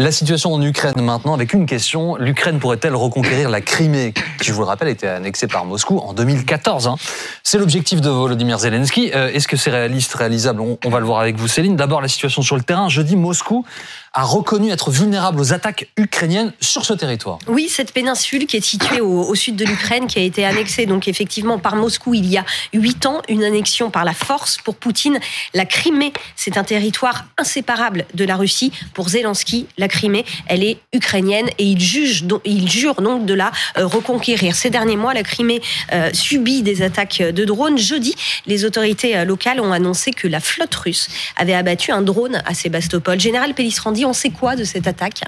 La situation en Ukraine maintenant, avec une question. L'Ukraine pourrait-elle reconquérir la Crimée, qui, je vous le rappelle, était annexée par Moscou en 2014 hein. C'est l'objectif de Volodymyr Zelensky. Euh, est-ce que c'est réaliste, réalisable? On, va le voir avec vous, Céline. D'abord, la situation sur le terrain. Jeudi, Moscou a reconnu être vulnérable aux attaques ukrainiennes sur ce territoire. Oui, cette péninsule qui est située au, sud de l'Ukraine, qui a été annexée donc effectivement par Moscou il y a huit ans, une annexion par la force pour Poutine. La Crimée, c'est un territoire inséparable de la Russie. Pour Zelensky, la Crimée, elle est ukrainienne et il juge, il jure donc de la euh, reconquérir. Ces derniers mois, la Crimée euh, subit des attaques de drones. Jeudi, les autorités euh, locales ont annoncé que la flotte russe avait abattu un drone à Sébastopol. Général Pellistrandi on sait quoi de cette attaque?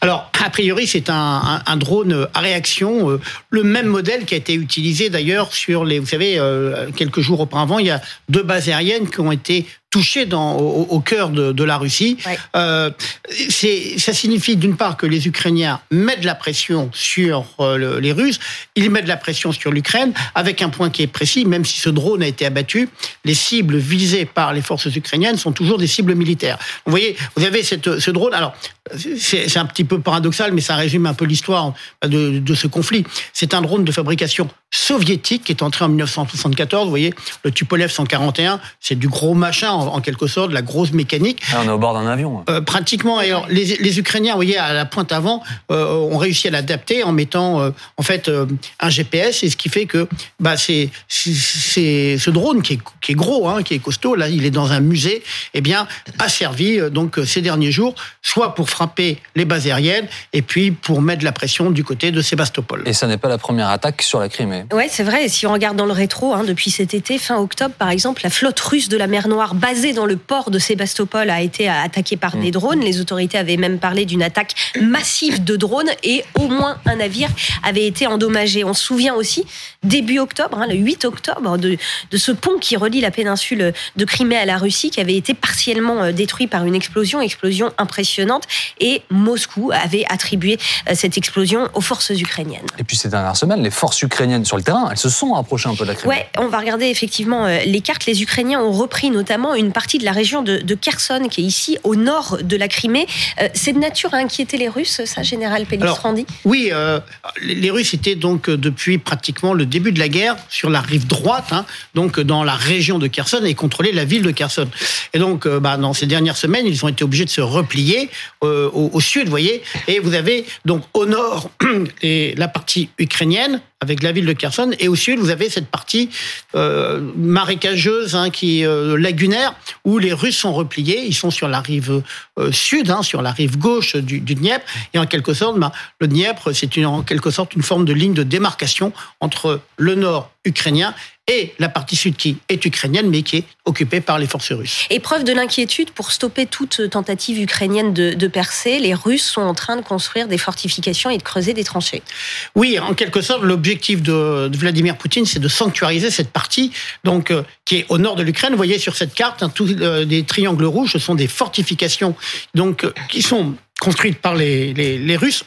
Alors, a priori, c'est un, drone à réaction, le même modèle qui a été utilisé d'ailleurs sur les, vous savez, quelques jours auparavant, il y a deux bases aériennes qui ont été touché dans, au, cœur de, la Russie. Euh, c'est, ça signifie d'une part que les Ukrainiens mettent de la pression sur euh, les Russes, ils mettent de la pression sur l'Ukraine, avec un point qui est précis, même si ce drone a été abattu, les cibles visées par les forces ukrainiennes sont toujours des cibles militaires. Vous voyez, vous avez cette, ce drone, alors c'est, un petit peu paradoxal, mais ça résume un peu l'histoire de, de ce conflit. C'est un drone de fabrication soviétique qui est entré en 1974, vous voyez, le Tupolev 141, c'est du gros machin en, quelque sorte, la grosse mécanique. Ah, on est au bord d'un avion. Euh, pratiquement. Alors, les, les, Ukrainiens, vous voyez, à la pointe avant, euh, ont réussi à l'adapter en mettant euh, en fait euh, un GPS, et ce qui fait que bah, c'est ce drone qui est, qui est gros, hein, qui est costaud. Là, il est dans un musée. Eh bien, a servi donc ces derniers jours, soit pour frapper les bases aériennes, et puis pour mettre de la pression du côté de Sébastopol. Et ça n'est pas la première attaque sur la Crimée. Ouais, c'est vrai. Et si on regarde dans le rétro, hein, depuis cet été, fin octobre, par exemple, la flotte russe de la mer Noire basée dans le port de Sébastopol a été attaquée par des mm. drones. Les autorités avaient même parlé d'une attaque massive de drones et au moins un navire avait été endommagé. On se souvient aussi, début octobre, hein, le 8 octobre, de, de ce pont qui relie la péninsule de Crimée à la Russie qui avait été partiellement euh, détruit par une explosion, explosion impressionnante. Et Moscou avait attribué euh, cette explosion aux forces ukrainiennes. Et puis ces dernières semaines, les forces ukrainiennes sur le terrain, elles se sont rapprochées un peu de la Crimée. Ouais, on va regarder effectivement euh, les cartes. Les Ukrainiens ont repris notamment une partie de la région de, Kherson, qui est ici au nord de la Crimée. Euh, c'est de nature à inquiéter les Russes, ça, général Pellistrandi Oui, euh, les Russes étaient donc depuis pratiquement le début de la guerre sur la rive droite, hein, donc dans la région de Kherson et contrôler la ville de Kherson. Et donc, bah, dans ces dernières semaines, ils ont été obligés de se replier au, au, sud, vous voyez. Et vous avez donc au nord la partie ukrainienne avec la ville de Kherson. Et au sud, vous avez cette partie euh, marécageuse, hein, qui euh, lagunaire, où les Russes sont repliés. Ils sont sur la rive euh, sud, hein, sur la rive gauche du, du Dniepr. Et en quelque sorte, ben, le Dniepr, c'est en quelque sorte une forme de ligne de démarcation entre le nord ukrainien et la partie sud qui est ukrainienne, mais qui est occupée par les forces russes. Épreuve de l'inquiétude pour stopper toute tentative ukrainienne de, de, percer, les Russes sont en train de construire des fortifications et de creuser des tranchées. Oui, en quelque sorte, l'objectif de, Vladimir Poutine, c'est de sanctuariser cette partie, donc euh, qui est au nord de l'Ukraine. Vous voyez sur cette carte, hein, tous euh, des triangles rouges, ce sont des fortifications, donc euh, qui sont construites par les, les, les Russes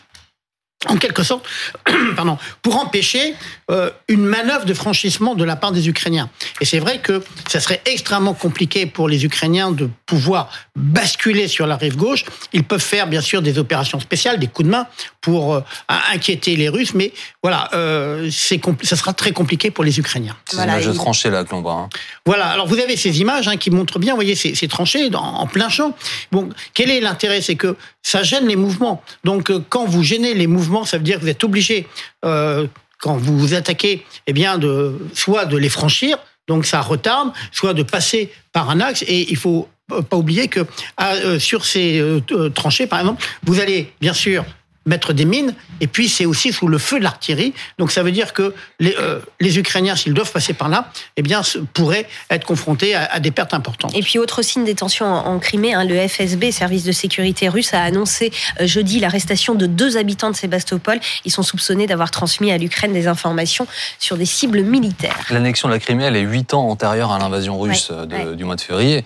en quelque sorte, pardon, pour empêcher euh, une manœuvre de franchissement de la part des Ukrainiens. Et c'est vrai que ça serait extrêmement compliqué pour les Ukrainiens de pouvoir basculer sur la rive gauche. Ils peuvent faire bien sûr des opérations spéciales, des coups de main pour euh, inquiéter les Russes, mais voilà, euh, ça sera très compliqué pour les Ukrainiens. C'est voilà, image de tranchée là que l'on voit. Hein. Voilà. Alors vous avez ces images hein, qui montrent bien, vous voyez, ces, ces tranchées dans, en plein champ. Bon, quel est l'intérêt? C'est que ça gêne les mouvements. Donc quand vous gênez les mouvements ça veut dire que vous êtes obligé, euh, quand vous vous attaquez, eh bien, de, soit de les franchir, donc ça retarde, soit de passer par un axe. Et il faut pas oublier que ah, euh, sur ces euh, tranchées, par exemple, vous allez bien sûr mettre des mines, et puis c'est aussi sous le feu de l'artillerie. Donc ça veut dire que les, euh, les Ukrainiens, s'ils doivent passer par là, eh bien, pourraient être confrontés à, des pertes importantes. Et puis autre signe des tensions en, Crimée, hein, le FSB, service de sécurité russe, a annoncé euh, jeudi l'arrestation de deux habitants de Sébastopol. Ils sont soupçonnés d'avoir transmis à l'Ukraine des informations sur des cibles militaires. L'annexion de la Crimée, elle est huit ans antérieure à l'invasion russe euh, du mois de février.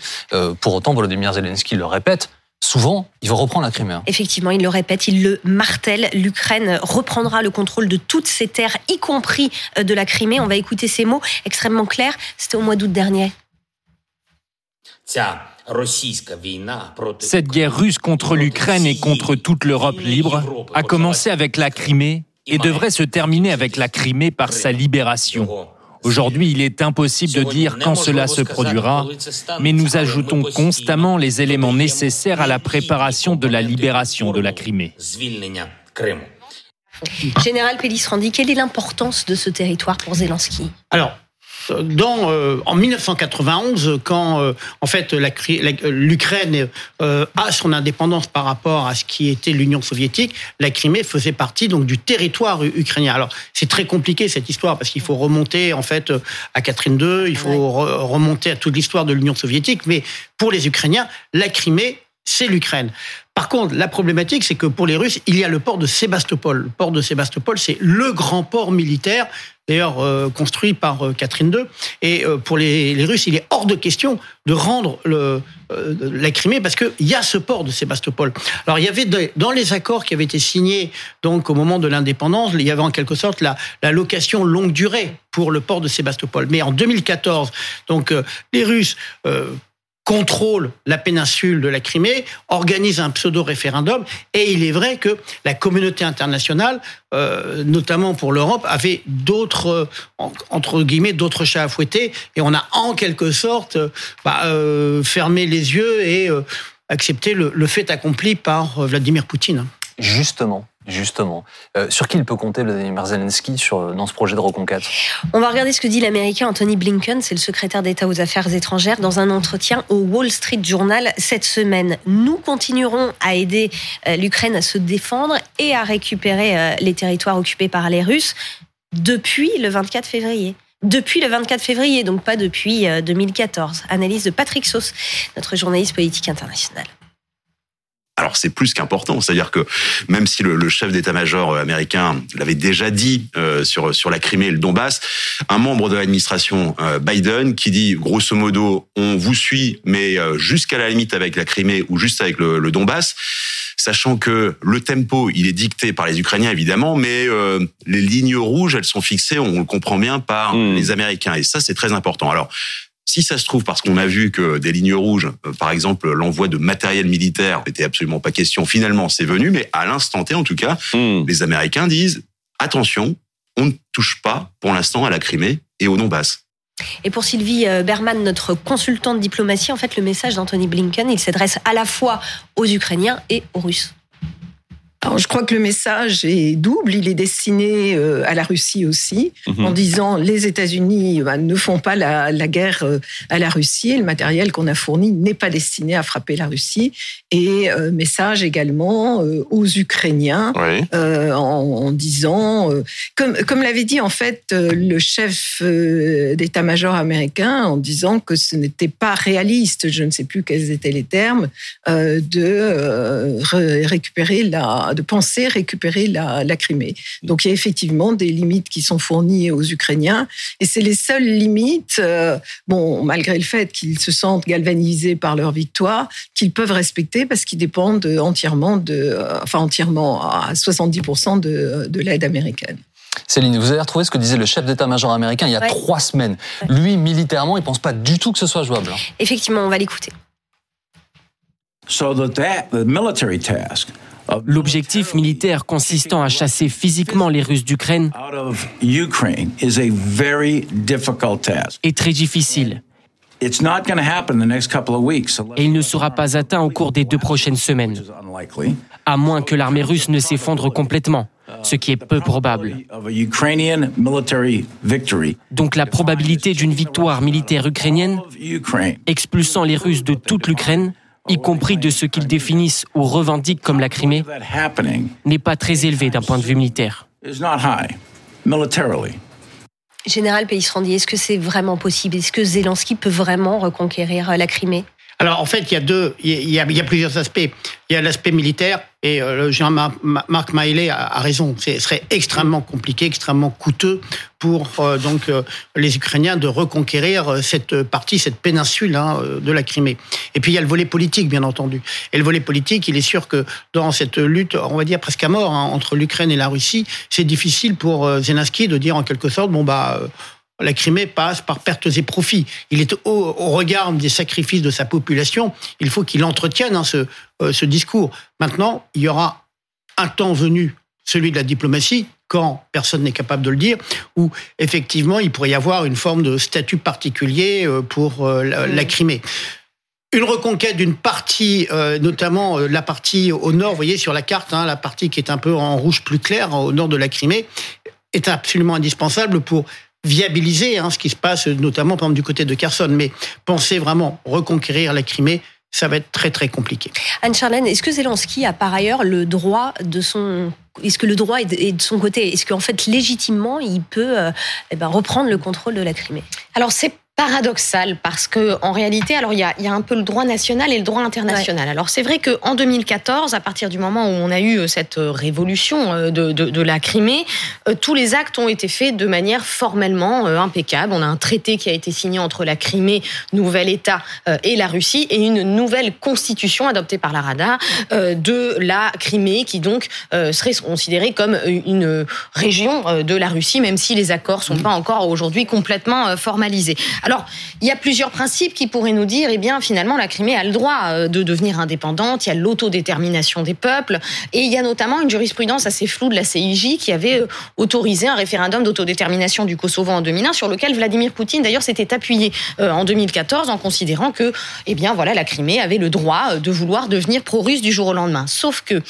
pour autant, Volodymyr Zelensky le répète, souvent, il va reprendre la Crimée. Hein. Effectivement, il le répète, il le martèle. L'Ukraine reprendra le contrôle de toutes ses terres, y compris euh, de la Crimée. On va écouter ces mots extrêmement clairs. C'était au mois d'août dernier. Cette guerre russe contre l'Ukraine et contre toute l'Europe libre a commencé avec la Crimée et devrait se terminer avec la Crimée par sa libération. Aujourd'hui, il est impossible de dire quand cela se produira, mais nous ajoutons constamment les éléments nécessaires à la préparation de la libération de la Crimée. Général Pellistrandi, quelle est l'importance de ce territoire pour Zelensky? Alors, dans, euh, en 1991, quand euh, en fait l'Ukraine euh, a son indépendance par rapport à ce qui était l'Union soviétique, la Crimée faisait partie donc du territoire ukrainien. Alors c'est très compliqué cette histoire parce qu'il faut remonter en fait à Catherine II, il faut remonter à toute l'histoire de l'Union soviétique, mais pour les Ukrainiens, la Crimée c'est l'Ukraine. Par contre, la problématique, c'est que pour les Russes, il y a le port de Sébastopol. Le port de Sébastopol, c'est le grand port militaire, d'ailleurs euh, construit par euh, Catherine II. Et euh, pour les, Russes, il est hors de question de rendre la Crimée parce qu'il y a ce port de Sébastopol. Alors, il y avait dans les accords qui avaient été signés donc au moment de l'indépendance, il y avait en quelque sorte la, la location longue durée pour le port de Sébastopol. Mais en 2014, donc les Russes contrôle la péninsule de la Crimée, organise un pseudo-référendum, et il est vrai que la communauté internationale, euh, notamment pour l'Europe, avait d'autres, entre guillemets, d'autres chats à fouetter, et on a en quelque sorte bah, euh, fermé les yeux et euh, accepté le, le fait accompli par Vladimir Poutine. Justement, justement. Euh, sur qui il peut compter Vladimir Zelensky sur, dans ce projet de reconquête? On va regarder ce que dit l'Américain Anthony Blinken, c'est le secrétaire d'État aux Affaires étrangères, dans un entretien au Wall Street Journal cette semaine. Nous continuerons à aider euh, l'Ukraine à se défendre et à récupérer euh, les territoires occupés par les Russes depuis le 24 février depuis le 24 février, donc pas depuis 2014. Analyse de Patrick Sauce, notre journaliste politique international. Alors c'est plus qu'important, c'est-à-dire que même si le, chef d'état-major euh, américain l'avait déjà dit euh, sur sur la Crimée et le Donbass, un membre de l'administration euh, Biden qui dit grosso modo on vous suit mais jusqu'à la limite avec la Crimée ou juste avec le, le, Donbass, sachant que le tempo il est dicté par les Ukrainiens évidemment, mais les lignes rouges elles sont fixées, on le comprend bien par hmm. les Américains et ça c'est très important. Alors si ça se trouve, parce qu'on a vu que des lignes rouges, euh, par exemple l'envoi de matériel militaire, n'était absolument pas question, finalement c'est venu, mais à l'instant T en tout cas, hmm. les Américains disent attention, on ne touche pas pour l'instant à la Crimée et au Donbass. Et pour Sylvie euh, Berman, notre consultante diplomatie, en fait, le message d'Anthony Blinken, il s'adresse à la fois aux Ukrainiens et aux Russes. Alors, je crois que le message est double. Il est destiné euh, à la Russie aussi, mhm. en disant les États-Unis bah, ne font pas la, guerre euh, à la Russie et le matériel qu'on a fourni n'est pas destiné à frapper la Russie. Et euh, message également aux Ukrainiens en, disant, comme, comme l'avait dit en fait le chef d'état-major américain, en disant que ce n'était pas réaliste, je ne sais plus quels étaient les termes, de récupérer la de penser récupérer la, Crimée. Donc il y a effectivement des limites qui sont fournies aux Ukrainiens, et c'est les seules limites, euh, bon, malgré le fait qu'ils se sentent galvanisés par leur victoire, qu'ils peuvent respecter parce qu'ils dépendent entièrement de, euh, enfin entièrement à 70% de, de l'aide américaine. Céline, vous avez retrouvé ce que disait le chef d'état-major américain il y a trois semaines. Lui, militairement, il pense pas du tout que ce soit jouable. Hein. Effectivement, on va l'écouter. So that the military task L'objectif militaire consistant à chasser physiquement les Russes d'Ukraine est très difficile. Et il ne sera pas atteint au cours des deux prochaines semaines, à moins que l'armée russe ne s'effondre complètement, ce qui est peu probable. Donc la probabilité d'une victoire militaire ukrainienne, expulsant les Russes de toute l'Ukraine, y compris de ce qu'ils définissent ou revendiquent comme la Crimée, n'est pas très élevé d'un point de vue militaire. Général Pays-Randi, est-ce que c'est vraiment possible? Est-ce que Zelensky peut vraiment reconquérir la Crimée? Alors en fait, il y a deux, il y a, plusieurs aspects. Il y a l'aspect militaire et euh, le général Marc Maillet a, raison. Ce serait extrêmement compliqué, extrêmement coûteux pour euh, donc euh, les Ukrainiens de reconquérir cette partie, cette péninsule hein, de la Crimée. Et puis il y a le volet politique, bien entendu. Et le volet politique, il est sûr que dans cette lutte, on va dire presque à mort hein, entre l'Ukraine et la Russie, c'est difficile pour Zelensky de dire en quelque sorte, bon bah la Crimée passe par pertes et profits. Il est au, regard des sacrifices de sa population. Il faut qu'il entretienne hein, ce, euh, ce discours. Maintenant, il y aura un temps venu, celui de la diplomatie, quand personne n'est capable de le dire, où effectivement il pourrait y avoir une forme de statut particulier euh, pour euh, la, Crimée. Une reconquête d'une partie, notamment la partie au nord, vous voyez sur la carte, hein, la partie qui est un peu en rouge plus clair au nord de la Crimée, est absolument indispensable pour viabiliser hein, ce qui se passe, notamment par exemple, du côté de Kherson. Mais penser vraiment reconquérir la Crimée, ça va être très très compliqué. Anne-Charlène, est-ce que Zelensky a par ailleurs le droit de son est-ce que le droit est de son côté? Est-ce qu'en fait, légitimement, il peut euh, eh ben, reprendre le contrôle de la Crimée? Alors, c'est paradoxal parce que en réalité, alors il y a, y a, un peu le droit national et le droit international. Alors c'est vrai que en 2014, à partir du moment où on a eu euh, cette euh, révolution euh, de, de, de la Crimée, tous les actes ont été faits de manière formellement impeccable. On a un traité qui a été signé entre la Crimée, nouvel État, et la Russie, et une nouvelle constitution adoptée par la Rada de la Crimée, qui donc serait considérée comme une région de la Russie, même si les accords sont pas encore aujourd'hui complètement formalisés. Alors, il y a plusieurs principes qui pourraient nous dire, eh bien, finalement, la Crimée a le droit euh, de devenir indépendante, il y a l'autodétermination des peuples, et il y a notamment une jurisprudence assez floue de la CIJ qui avait euh, autorisé un référendum d'autodétermination du Kosovo en 2001, sur lequel Vladimir Poutine, d'ailleurs, s'était appuyé euh, en 2014 en considérant que, eh bien, voilà, la Crimée avait le droit de vouloir devenir pro-russe du jour au lendemain. Sauf que,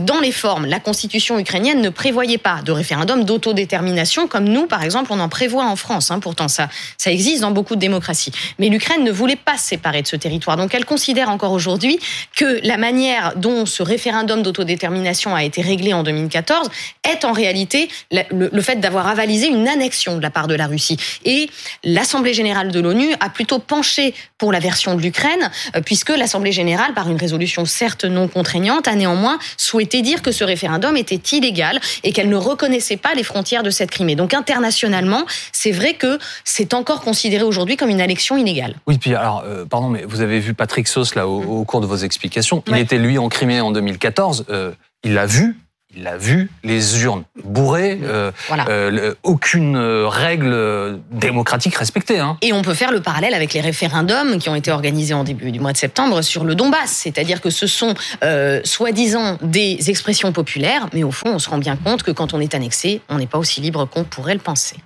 dans les formes, la constitution ukrainienne ne prévoyait pas de référendum d'autodétermination comme nous, par exemple, on en prévoit en France. Hein. Pourtant, ça, ça existe dans beaucoup de démocratie. Mais l'Ukraine ne voulait pas se séparer de ce territoire. Donc elle considère encore aujourd'hui que la manière dont ce référendum d'autodétermination a été réglé en 2014 est en réalité le, fait d'avoir avalisé une annexion de la part de la Russie. Et l'Assemblée générale de l'ONU a plutôt penché pour la version de l'Ukraine, euh, puisque l'Assemblée générale, par une résolution certes non contraignante, a néanmoins souhaité dire que ce référendum était illégal et qu'elle ne reconnaissait pas les frontières de cette Crimée. Donc internationalement, c'est vrai que c'est encore considéré aujourd'hui comme une élection illégale. Oui, puis alors, euh, pardon, mais vous avez vu Patrick Sauce là au, cours de vos explications. Il était lui en Crimée en 2014. Euh, il l'a vu. Il l'a vu, les urnes bourrées, euh, aucune règle démocratique respectée. Hein. Et on peut faire le parallèle avec les référendums qui ont été organisés en début du mois de septembre sur le Donbass. C'est-à-dire que ce sont soi-disant des expressions populaires, mais au fond, on se rend bien compte que quand on est annexé, on n'est pas aussi libre qu'on pourrait le penser.